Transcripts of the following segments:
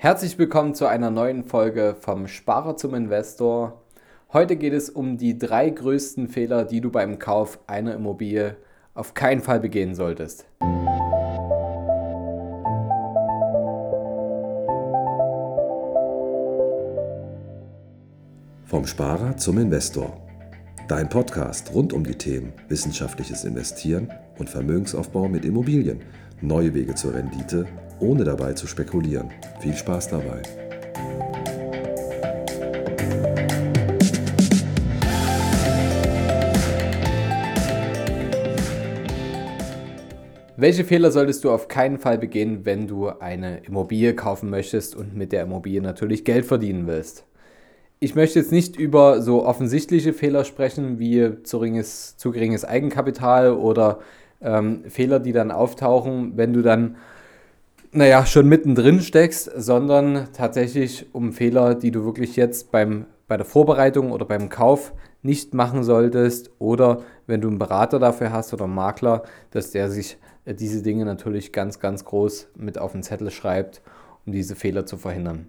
Herzlich willkommen zu einer neuen Folge vom Sparer zum Investor. Heute geht es um die drei größten Fehler, die du beim Kauf einer Immobilie auf keinen Fall begehen solltest. Vom Sparer zum Investor. Dein Podcast rund um die Themen wissenschaftliches Investieren und Vermögensaufbau mit Immobilien. Neue Wege zur Rendite ohne dabei zu spekulieren. Viel Spaß dabei. Welche Fehler solltest du auf keinen Fall begehen, wenn du eine Immobilie kaufen möchtest und mit der Immobilie natürlich Geld verdienen willst? Ich möchte jetzt nicht über so offensichtliche Fehler sprechen wie zu geringes, zu geringes Eigenkapital oder ähm, Fehler, die dann auftauchen, wenn du dann naja, schon mittendrin steckst, sondern tatsächlich um Fehler, die du wirklich jetzt beim, bei der Vorbereitung oder beim Kauf nicht machen solltest oder wenn du einen Berater dafür hast oder einen Makler, dass der sich äh, diese Dinge natürlich ganz, ganz groß mit auf den Zettel schreibt, um diese Fehler zu verhindern.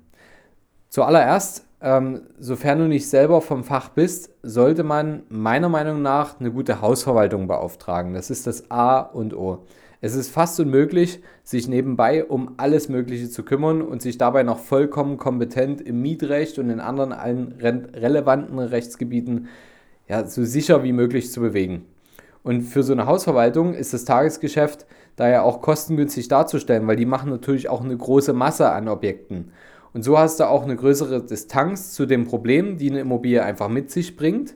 Zuallererst, ähm, sofern du nicht selber vom Fach bist, sollte man meiner Meinung nach eine gute Hausverwaltung beauftragen. Das ist das A und O. Es ist fast unmöglich, sich nebenbei um alles Mögliche zu kümmern und sich dabei noch vollkommen kompetent im Mietrecht und in anderen allen relevanten Rechtsgebieten ja, so sicher wie möglich zu bewegen. Und für so eine Hausverwaltung ist das Tagesgeschäft daher auch kostengünstig darzustellen, weil die machen natürlich auch eine große Masse an Objekten. Und so hast du auch eine größere Distanz zu den Problemen, die eine Immobilie einfach mit sich bringt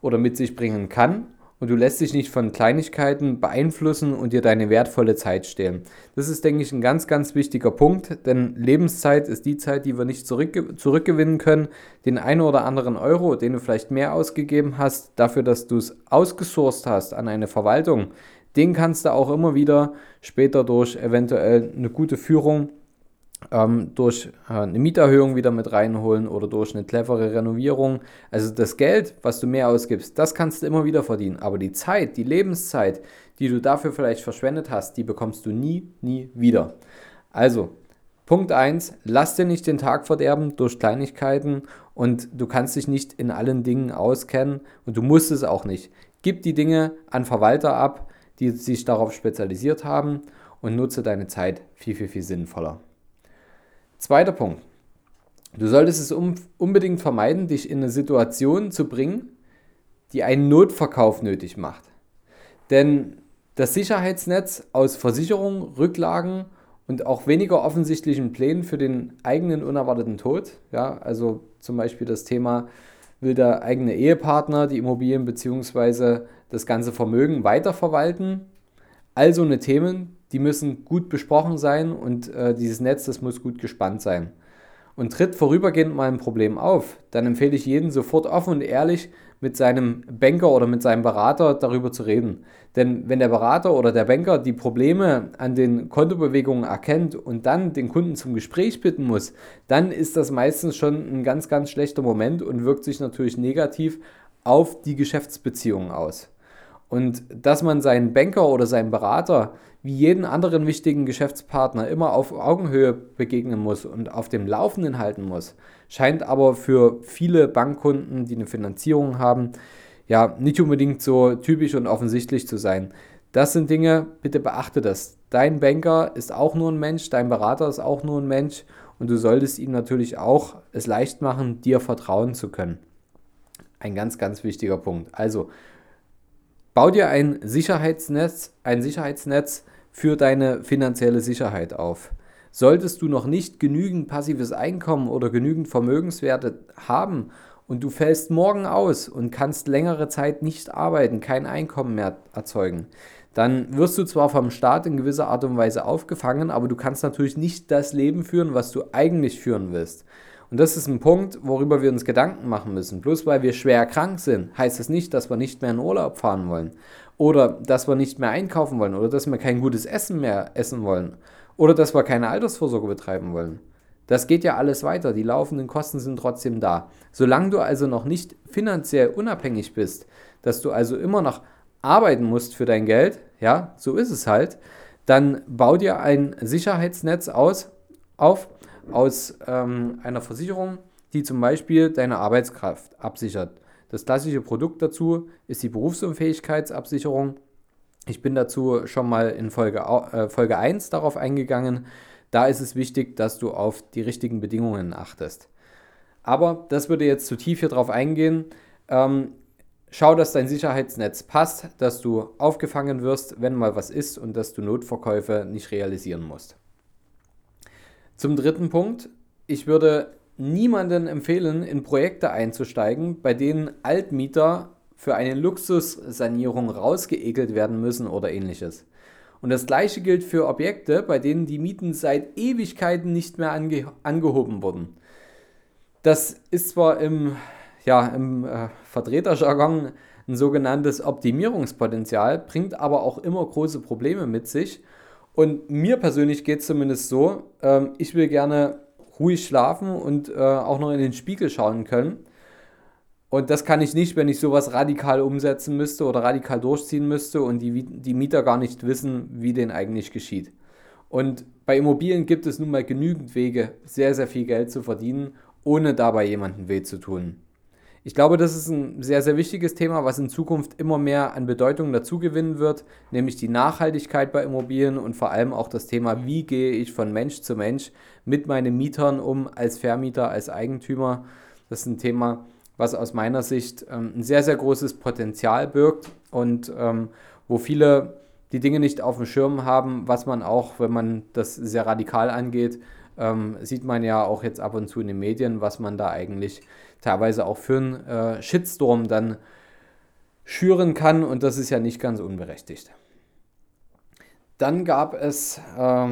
oder mit sich bringen kann und du lässt dich nicht von Kleinigkeiten beeinflussen und dir deine wertvolle Zeit stehlen. Das ist, denke ich, ein ganz, ganz wichtiger Punkt, denn Lebenszeit ist die Zeit, die wir nicht zurück, zurückgewinnen können. Den einen oder anderen Euro, den du vielleicht mehr ausgegeben hast, dafür, dass du es ausgesourced hast an eine Verwaltung, den kannst du auch immer wieder später durch eventuell eine gute Führung ähm, durch äh, eine Mieterhöhung wieder mit reinholen oder durch eine clevere Renovierung. Also das Geld, was du mehr ausgibst, das kannst du immer wieder verdienen. Aber die Zeit, die Lebenszeit, die du dafür vielleicht verschwendet hast, die bekommst du nie, nie wieder. Also, Punkt 1, lass dir nicht den Tag verderben durch Kleinigkeiten und du kannst dich nicht in allen Dingen auskennen und du musst es auch nicht. Gib die Dinge an Verwalter ab, die sich darauf spezialisiert haben und nutze deine Zeit viel, viel, viel sinnvoller. Zweiter Punkt. Du solltest es um, unbedingt vermeiden, dich in eine Situation zu bringen, die einen Notverkauf nötig macht. Denn das Sicherheitsnetz aus Versicherungen, Rücklagen und auch weniger offensichtlichen Plänen für den eigenen unerwarteten Tod, ja, also zum Beispiel das Thema, will der eigene Ehepartner die Immobilien bzw. das ganze Vermögen weiterverwalten. Also eine Themen, die müssen gut besprochen sein und äh, dieses Netz, das muss gut gespannt sein. Und tritt vorübergehend mal ein Problem auf, dann empfehle ich jedem sofort offen und ehrlich mit seinem Banker oder mit seinem Berater darüber zu reden. Denn wenn der Berater oder der Banker die Probleme an den Kontobewegungen erkennt und dann den Kunden zum Gespräch bitten muss, dann ist das meistens schon ein ganz, ganz schlechter Moment und wirkt sich natürlich negativ auf die Geschäftsbeziehungen aus. Und dass man seinen Banker oder seinen Berater wie jeden anderen wichtigen Geschäftspartner immer auf Augenhöhe begegnen muss und auf dem Laufenden halten muss, scheint aber für viele Bankkunden, die eine Finanzierung haben, ja nicht unbedingt so typisch und offensichtlich zu sein. Das sind Dinge, bitte beachte das. Dein Banker ist auch nur ein Mensch, dein Berater ist auch nur ein Mensch und du solltest ihm natürlich auch es leicht machen, dir vertrauen zu können. Ein ganz, ganz wichtiger Punkt. Also Bau dir ein Sicherheitsnetz, ein Sicherheitsnetz für deine finanzielle Sicherheit auf. Solltest du noch nicht genügend passives Einkommen oder genügend Vermögenswerte haben und du fällst morgen aus und kannst längere Zeit nicht arbeiten, kein Einkommen mehr erzeugen, dann wirst du zwar vom Staat in gewisser Art und Weise aufgefangen, aber du kannst natürlich nicht das Leben führen, was du eigentlich führen willst. Und das ist ein Punkt, worüber wir uns Gedanken machen müssen. Bloß weil wir schwer krank sind, heißt das nicht, dass wir nicht mehr in Urlaub fahren wollen. Oder dass wir nicht mehr einkaufen wollen. Oder dass wir kein gutes Essen mehr essen wollen. Oder dass wir keine Altersvorsorge betreiben wollen. Das geht ja alles weiter. Die laufenden Kosten sind trotzdem da. Solange du also noch nicht finanziell unabhängig bist, dass du also immer noch arbeiten musst für dein Geld, ja, so ist es halt, dann bau dir ein Sicherheitsnetz aus, auf aus ähm, einer Versicherung, die zum Beispiel deine Arbeitskraft absichert. Das klassische Produkt dazu ist die Berufsunfähigkeitsabsicherung. Ich bin dazu schon mal in Folge, äh, Folge 1 darauf eingegangen. Da ist es wichtig, dass du auf die richtigen Bedingungen achtest. Aber das würde jetzt zu tief hier drauf eingehen. Ähm, schau, dass dein Sicherheitsnetz passt, dass du aufgefangen wirst, wenn mal was ist und dass du Notverkäufe nicht realisieren musst. Zum dritten Punkt. Ich würde niemanden empfehlen, in Projekte einzusteigen, bei denen Altmieter für eine Luxussanierung rausgeekelt werden müssen oder ähnliches. Und das gleiche gilt für Objekte, bei denen die Mieten seit Ewigkeiten nicht mehr ange angehoben wurden. Das ist zwar im, ja, im äh, Vertreterjargon ein sogenanntes Optimierungspotenzial, bringt aber auch immer große Probleme mit sich. Und mir persönlich geht es zumindest so, ähm, ich will gerne ruhig schlafen und äh, auch noch in den Spiegel schauen können. Und das kann ich nicht, wenn ich sowas radikal umsetzen müsste oder radikal durchziehen müsste und die, die Mieter gar nicht wissen, wie denn eigentlich geschieht. Und bei Immobilien gibt es nun mal genügend Wege, sehr, sehr viel Geld zu verdienen, ohne dabei jemandem weh zu tun. Ich glaube, das ist ein sehr, sehr wichtiges Thema, was in Zukunft immer mehr an Bedeutung dazugewinnen wird, nämlich die Nachhaltigkeit bei Immobilien und vor allem auch das Thema, wie gehe ich von Mensch zu Mensch mit meinen Mietern um, als Vermieter, als Eigentümer. Das ist ein Thema, was aus meiner Sicht ähm, ein sehr, sehr großes Potenzial birgt und ähm, wo viele die Dinge nicht auf dem Schirm haben, was man auch, wenn man das sehr radikal angeht, ähm, sieht man ja auch jetzt ab und zu in den Medien, was man da eigentlich teilweise auch für einen äh, Shitstorm dann schüren kann und das ist ja nicht ganz unberechtigt. Dann gab es äh,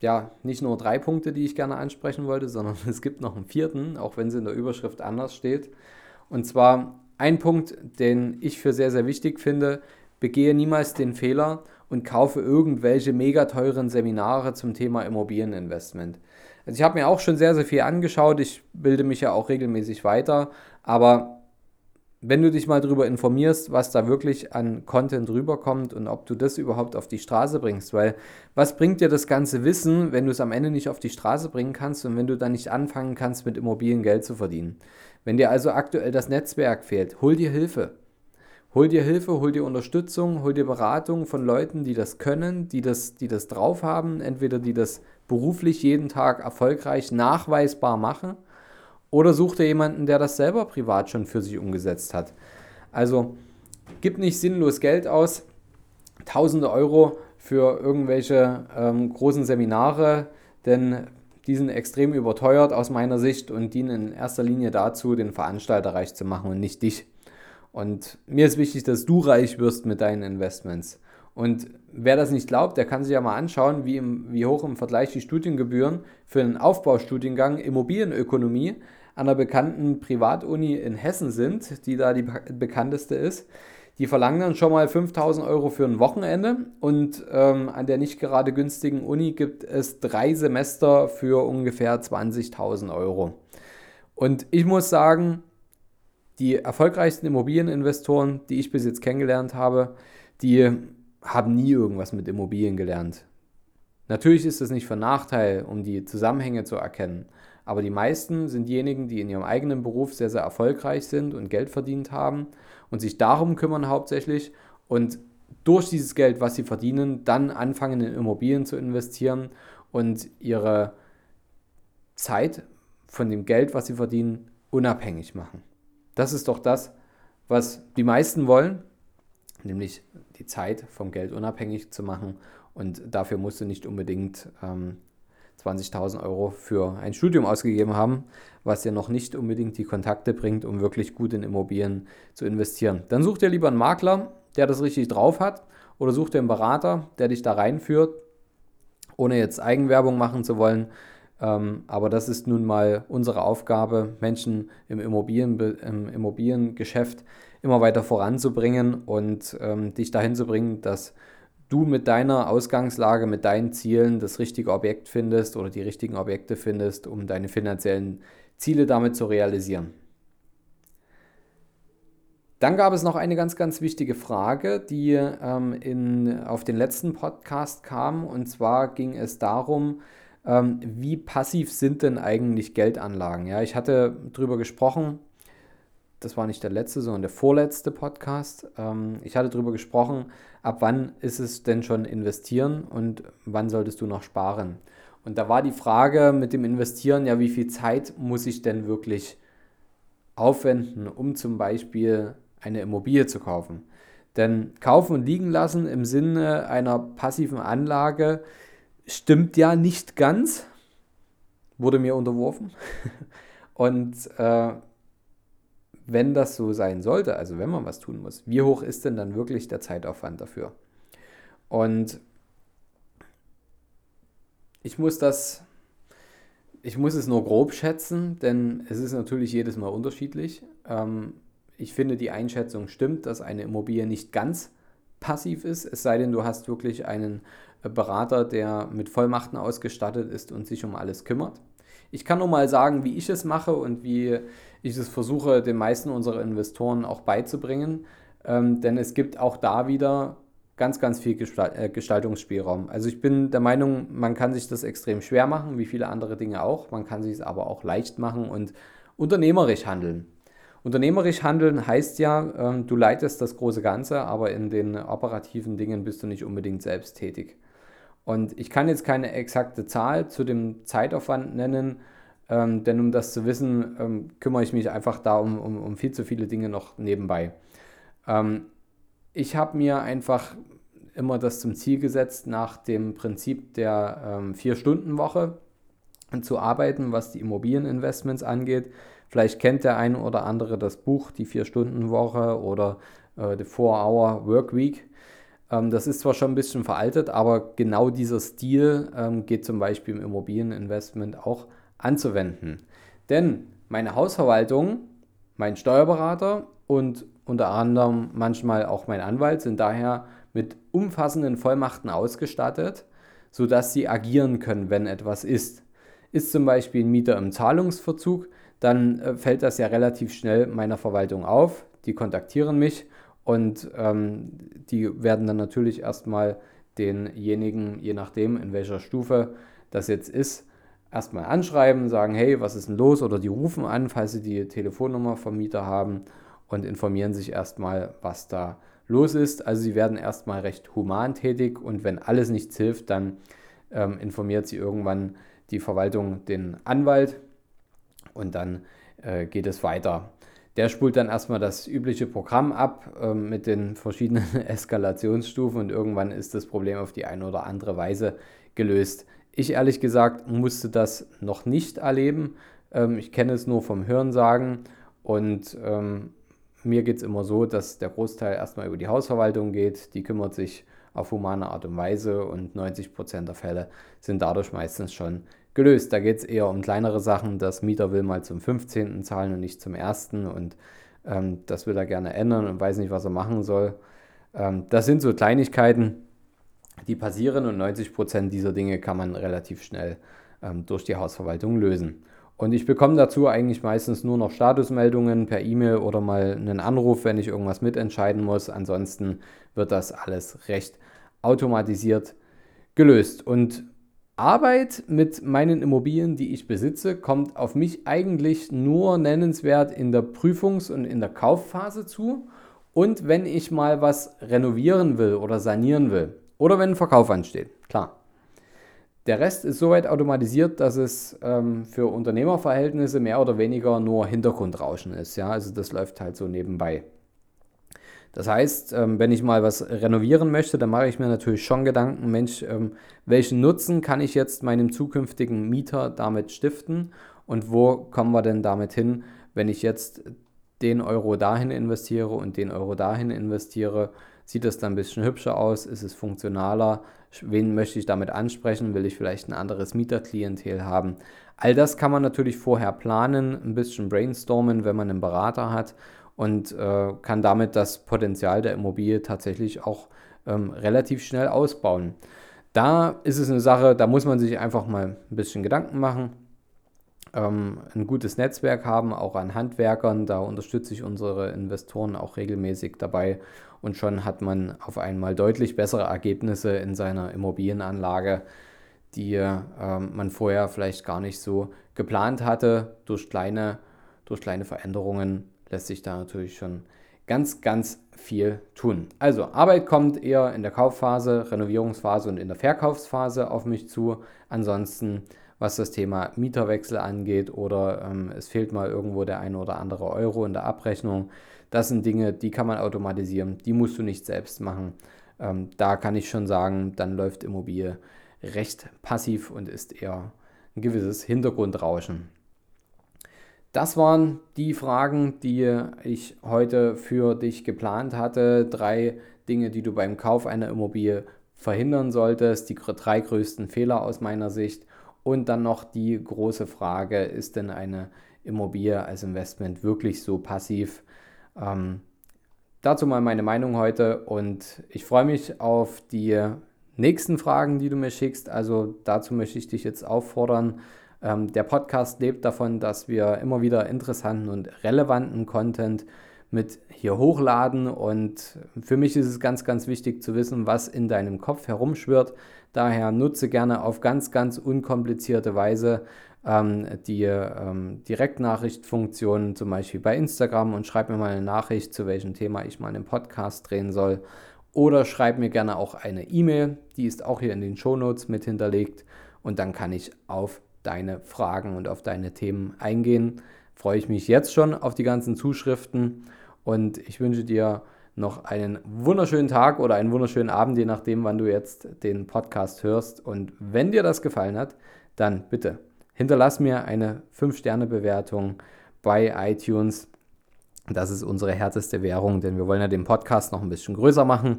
ja nicht nur drei Punkte, die ich gerne ansprechen wollte, sondern es gibt noch einen vierten, auch wenn es in der Überschrift anders steht. Und zwar ein Punkt, den ich für sehr, sehr wichtig finde, begehe niemals den Fehler und kaufe irgendwelche mega teuren Seminare zum Thema Immobilieninvestment. Also ich habe mir auch schon sehr, sehr viel angeschaut. Ich bilde mich ja auch regelmäßig weiter. Aber wenn du dich mal darüber informierst, was da wirklich an Content rüberkommt und ob du das überhaupt auf die Straße bringst, weil was bringt dir das ganze Wissen, wenn du es am Ende nicht auf die Straße bringen kannst und wenn du dann nicht anfangen kannst, mit Immobilien Geld zu verdienen? Wenn dir also aktuell das Netzwerk fehlt, hol dir Hilfe. Hol dir Hilfe, hol dir Unterstützung, hol dir Beratung von Leuten, die das können, die das, die das drauf haben, entweder die das beruflich jeden Tag erfolgreich nachweisbar machen oder such dir jemanden, der das selber privat schon für sich umgesetzt hat. Also gib nicht sinnlos Geld aus, tausende Euro für irgendwelche ähm, großen Seminare, denn die sind extrem überteuert aus meiner Sicht und dienen in erster Linie dazu, den Veranstalter reich zu machen und nicht dich. Und mir ist wichtig, dass du reich wirst mit deinen Investments. Und wer das nicht glaubt, der kann sich ja mal anschauen, wie, im, wie hoch im Vergleich die Studiengebühren für einen Aufbaustudiengang Immobilienökonomie an einer bekannten Privatuni in Hessen sind, die da die bekannteste ist. Die verlangen dann schon mal 5000 Euro für ein Wochenende und ähm, an der nicht gerade günstigen Uni gibt es drei Semester für ungefähr 20.000 Euro. Und ich muss sagen, die erfolgreichsten Immobilieninvestoren, die ich bis jetzt kennengelernt habe, die haben nie irgendwas mit Immobilien gelernt. Natürlich ist das nicht von Nachteil, um die Zusammenhänge zu erkennen, aber die meisten sind diejenigen, die in ihrem eigenen Beruf sehr, sehr erfolgreich sind und Geld verdient haben und sich darum kümmern hauptsächlich und durch dieses Geld, was sie verdienen, dann anfangen in Immobilien zu investieren und ihre Zeit von dem Geld, was sie verdienen, unabhängig machen. Das ist doch das, was die meisten wollen, nämlich die Zeit vom Geld unabhängig zu machen. Und dafür musst du nicht unbedingt ähm, 20.000 Euro für ein Studium ausgegeben haben, was dir noch nicht unbedingt die Kontakte bringt, um wirklich gut in Immobilien zu investieren. Dann such dir lieber einen Makler, der das richtig drauf hat, oder such dir einen Berater, der dich da reinführt, ohne jetzt Eigenwerbung machen zu wollen. Ähm, aber das ist nun mal unsere Aufgabe, Menschen im, Immobilien, im Immobiliengeschäft immer weiter voranzubringen und ähm, dich dahin zu bringen, dass du mit deiner Ausgangslage, mit deinen Zielen das richtige Objekt findest oder die richtigen Objekte findest, um deine finanziellen Ziele damit zu realisieren. Dann gab es noch eine ganz, ganz wichtige Frage, die ähm, in, auf den letzten Podcast kam. Und zwar ging es darum, ähm, wie passiv sind denn eigentlich Geldanlagen? Ja, ich hatte darüber gesprochen, das war nicht der letzte, sondern der vorletzte Podcast. Ähm, ich hatte darüber gesprochen, ab wann ist es denn schon investieren und wann solltest du noch sparen? Und da war die Frage mit dem Investieren, ja, wie viel Zeit muss ich denn wirklich aufwenden, um zum Beispiel eine Immobilie zu kaufen? Denn kaufen und liegen lassen im Sinne einer passiven Anlage stimmt ja nicht ganz, wurde mir unterworfen. Und äh, wenn das so sein sollte, also wenn man was tun muss, wie hoch ist denn dann wirklich der Zeitaufwand dafür? Und ich muss das, ich muss es nur grob schätzen, denn es ist natürlich jedes Mal unterschiedlich. Ähm, ich finde, die Einschätzung stimmt, dass eine Immobilie nicht ganz passiv ist, es sei denn, du hast wirklich einen Berater, der mit Vollmachten ausgestattet ist und sich um alles kümmert. Ich kann nur mal sagen, wie ich es mache und wie ich es versuche, den meisten unserer Investoren auch beizubringen. Ähm, denn es gibt auch da wieder ganz, ganz viel äh, Gestaltungsspielraum. Also ich bin der Meinung, man kann sich das extrem schwer machen, wie viele andere Dinge auch. Man kann sich es aber auch leicht machen und unternehmerisch handeln. Unternehmerisch handeln heißt ja, äh, du leitest das große Ganze, aber in den operativen Dingen bist du nicht unbedingt selbst tätig. Und ich kann jetzt keine exakte Zahl zu dem Zeitaufwand nennen, ähm, denn um das zu wissen, ähm, kümmere ich mich einfach da um, um, um viel zu viele Dinge noch nebenbei. Ähm, ich habe mir einfach immer das zum Ziel gesetzt, nach dem Prinzip der ähm, Vier-Stunden-Woche zu arbeiten, was die Immobilieninvestments angeht. Vielleicht kennt der eine oder andere das Buch Die Vier-Stunden-Woche oder äh, The Four-Hour Work Week. Ähm, das ist zwar schon ein bisschen veraltet, aber genau dieser Stil ähm, geht zum Beispiel im Immobilieninvestment auch anzuwenden. Denn meine Hausverwaltung, mein Steuerberater und unter anderem manchmal auch mein Anwalt sind daher mit umfassenden Vollmachten ausgestattet, sodass sie agieren können, wenn etwas ist. Ist zum Beispiel ein Mieter im Zahlungsverzug, dann äh, fällt das ja relativ schnell meiner Verwaltung auf. Die kontaktieren mich und ähm, die werden dann natürlich erstmal denjenigen, je nachdem in welcher Stufe das jetzt ist, erstmal anschreiben, sagen, hey, was ist denn los? Oder die rufen an, falls sie die Telefonnummer vom Mieter haben und informieren sich erstmal, was da los ist. Also sie werden erstmal recht human tätig und wenn alles nichts hilft, dann ähm, informiert sie irgendwann die Verwaltung den Anwalt und dann äh, geht es weiter. Der spult dann erstmal das übliche Programm ab äh, mit den verschiedenen Eskalationsstufen und irgendwann ist das Problem auf die eine oder andere Weise gelöst. Ich ehrlich gesagt musste das noch nicht erleben. Ähm, ich kenne es nur vom Hörensagen und ähm, mir geht es immer so, dass der Großteil erstmal über die Hausverwaltung geht. Die kümmert sich auf humane Art und Weise und 90 Prozent der Fälle sind dadurch meistens schon gelöst. Da geht es eher um kleinere Sachen. Das Mieter will mal zum 15. zahlen und nicht zum 1. und ähm, das will er gerne ändern und weiß nicht, was er machen soll. Ähm, das sind so Kleinigkeiten, die passieren und 90 Prozent dieser Dinge kann man relativ schnell ähm, durch die Hausverwaltung lösen. Und ich bekomme dazu eigentlich meistens nur noch Statusmeldungen per E-Mail oder mal einen Anruf, wenn ich irgendwas mitentscheiden muss. Ansonsten wird das alles recht automatisiert gelöst. Und Arbeit mit meinen Immobilien, die ich besitze, kommt auf mich eigentlich nur nennenswert in der Prüfungs- und in der Kaufphase zu und wenn ich mal was renovieren will oder sanieren will oder wenn ein Verkauf ansteht. Klar. Der Rest ist soweit automatisiert, dass es ähm, für Unternehmerverhältnisse mehr oder weniger nur Hintergrundrauschen ist. Ja? Also das läuft halt so nebenbei. Das heißt, ähm, wenn ich mal was renovieren möchte, dann mache ich mir natürlich schon Gedanken, Mensch, ähm, welchen Nutzen kann ich jetzt meinem zukünftigen Mieter damit stiften? Und wo kommen wir denn damit hin, wenn ich jetzt den Euro dahin investiere und den Euro dahin investiere, sieht das dann ein bisschen hübscher aus, ist es funktionaler, wen möchte ich damit ansprechen, will ich vielleicht ein anderes Mieterklientel haben. All das kann man natürlich vorher planen, ein bisschen brainstormen, wenn man einen Berater hat und äh, kann damit das Potenzial der Immobilie tatsächlich auch ähm, relativ schnell ausbauen. Da ist es eine Sache, da muss man sich einfach mal ein bisschen Gedanken machen, ähm, ein gutes Netzwerk haben, auch an Handwerkern. Da unterstütze ich unsere Investoren auch regelmäßig dabei und schon hat man auf einmal deutlich bessere Ergebnisse in seiner Immobilienanlage. die äh, man vorher vielleicht gar nicht so geplant hatte. Durch kleine, durch kleine Veränderungen lässt sich da natürlich schon ganz, ganz viel tun. Also Arbeit kommt eher in der Kaufphase, Renovierungsphase und in der Verkaufsphase auf mich zu. Ansonsten, was das Thema Mieterwechsel angeht oder ähm, es fehlt mal irgendwo der eine oder andere Euro in der Abrechnung, das sind Dinge, die kann man automatisieren, die musst du nicht selbst machen. Ähm, da kann ich schon sagen, dann läuft Immobilie recht passiv und ist eher ein gewisses Hintergrundrauschen. Das waren die Fragen, die ich heute für dich geplant hatte. Drei Dinge, die du beim Kauf einer Immobilie verhindern solltest. Die drei größten Fehler aus meiner Sicht. Und dann noch die große Frage, ist denn eine Immobilie als Investment wirklich so passiv? Ähm, dazu mal meine Meinung heute und ich freue mich auf die nächsten Fragen, die du mir schickst. Also dazu möchte ich dich jetzt auffordern, ähm, der Podcast lebt davon, dass wir immer wieder interessanten und relevanten Content mit hier hochladen. Und für mich ist es ganz, ganz wichtig zu wissen, was in deinem Kopf herumschwirrt. Daher nutze gerne auf ganz, ganz unkomplizierte Weise ähm, die ähm, Direktnachrichtfunktion, zum Beispiel bei Instagram, und schreib mir mal eine Nachricht, zu welchem Thema ich mal einen Podcast drehen soll. Oder schreib mir gerne auch eine E-Mail, die ist auch hier in den Shownotes mit hinterlegt. Und dann kann ich auf deine Fragen und auf deine Themen eingehen. Freue ich mich jetzt schon auf die ganzen Zuschriften und ich wünsche dir noch einen wunderschönen Tag oder einen wunderschönen Abend, je nachdem, wann du jetzt den Podcast hörst. Und wenn dir das gefallen hat, dann bitte hinterlass mir eine 5-Sterne-Bewertung bei iTunes. Das ist unsere härteste Währung, denn wir wollen ja den Podcast noch ein bisschen größer machen.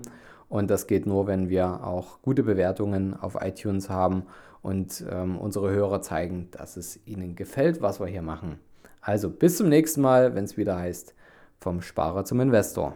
Und das geht nur, wenn wir auch gute Bewertungen auf iTunes haben und ähm, unsere Hörer zeigen, dass es ihnen gefällt, was wir hier machen. Also bis zum nächsten Mal, wenn es wieder heißt, vom Sparer zum Investor.